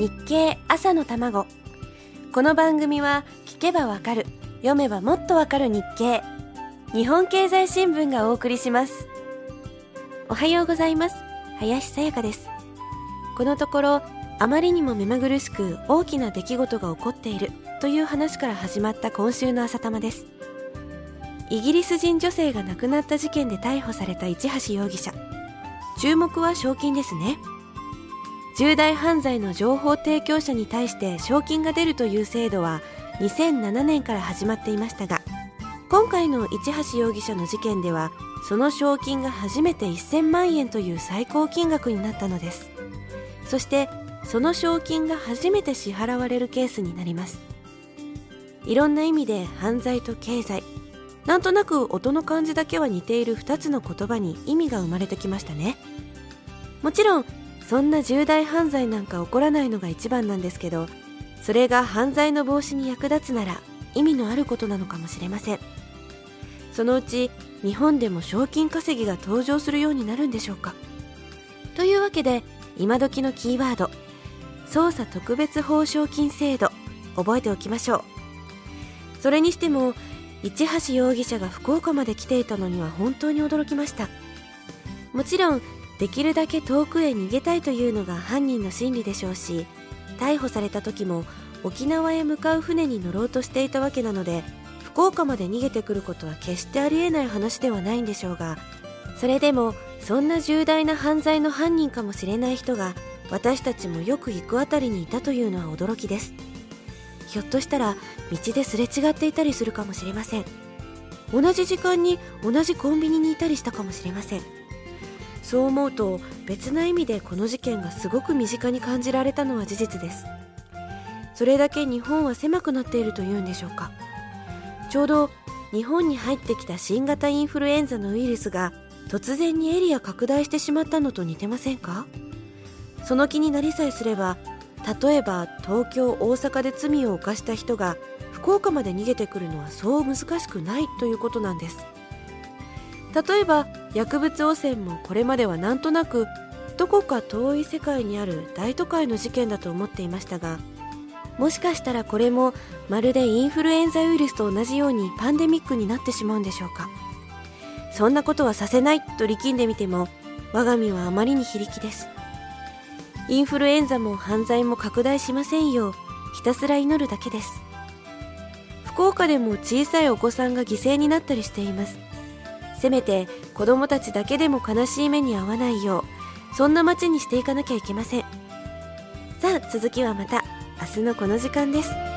日経朝の卵。この番組は聞けばわかる読めばもっとわかる日経。日本経済新聞がお送りします。おはようございます。林さやかです。このところあまりにも目まぐるしく大きな出来事が起こっているという話から始まった今週の朝玉です。イギリス人女性が亡くなった事件で逮捕された市橋容疑者。注目は賞金ですね。重大犯罪の情報提供者に対して賞金が出るという制度は2007年から始まっていましたが今回の市橋容疑者の事件ではその賞金が初めて1000万円という最高金額になったのです。そしてその賞金が初めて支払われるケースになります。いろんな意味で犯罪と経済なんとなく音の感じだけは似ている2つの言葉に意味が生まれてきましたね。もちろんそんな重大犯罪なんか起こらないのが一番なんですけどそれが犯罪の防止に役立つなら意味のあることなのかもしれません。そのうち日本でも賞金稼ぎが登場するようになるんでしょうか。というわけで今時のキーワード捜査特別報奨金制度覚えておきましょう。それにしても市橋容疑者が福岡まで来ていたのには本当に驚きました。もちろんできるだけ遠くへ逃げたいというのが犯人の心理でしょうし逮捕された時も沖縄へ向かう船に乗ろうとしていたわけなので福岡まで逃げてくることは決してありえない話ではないんでしょうがそれでもそんな重大な犯罪の犯人かもしれない人が私たちもよく行くあたりにいたというのは驚きです。ひょっとしたら道ですれ違っていたりするかもしれません。同じ時間に同じコンビニにいたりしたかもしれません。そう思うと別な意味でこの事件がすごく身近に感じられたのは事実です。それだけ日本は狭くなっているというんでしょうか。ちょうど日本に入ってきた新型インフルエンザのウイルスが突然にエリア拡大してしまったのと似てませんか？その気になりさえすれば例えば東京大阪で罪を犯した人が福岡まで逃げてくるのはそう難しくないということなんです。例えば薬物汚染もこれまではなんとなくどこか遠い世界にある大都会の事件だと思っていましたがもしかしたらこれもまるでインフルエンザウイルスと同じようにパンデミックになってしまうんでしょうか。そんなことはさせないと力んでみても我が身はあまりに非力です。インフルエンザも犯罪も拡大しませんようひたすら祈るだけです。福岡でも小さいお子さんが犠牲になったりしています。せめて子供たちだけでも悲しい目に遭わないようそんな街にしていかなきゃいけません。さあ続きはまた明日のこの時間です。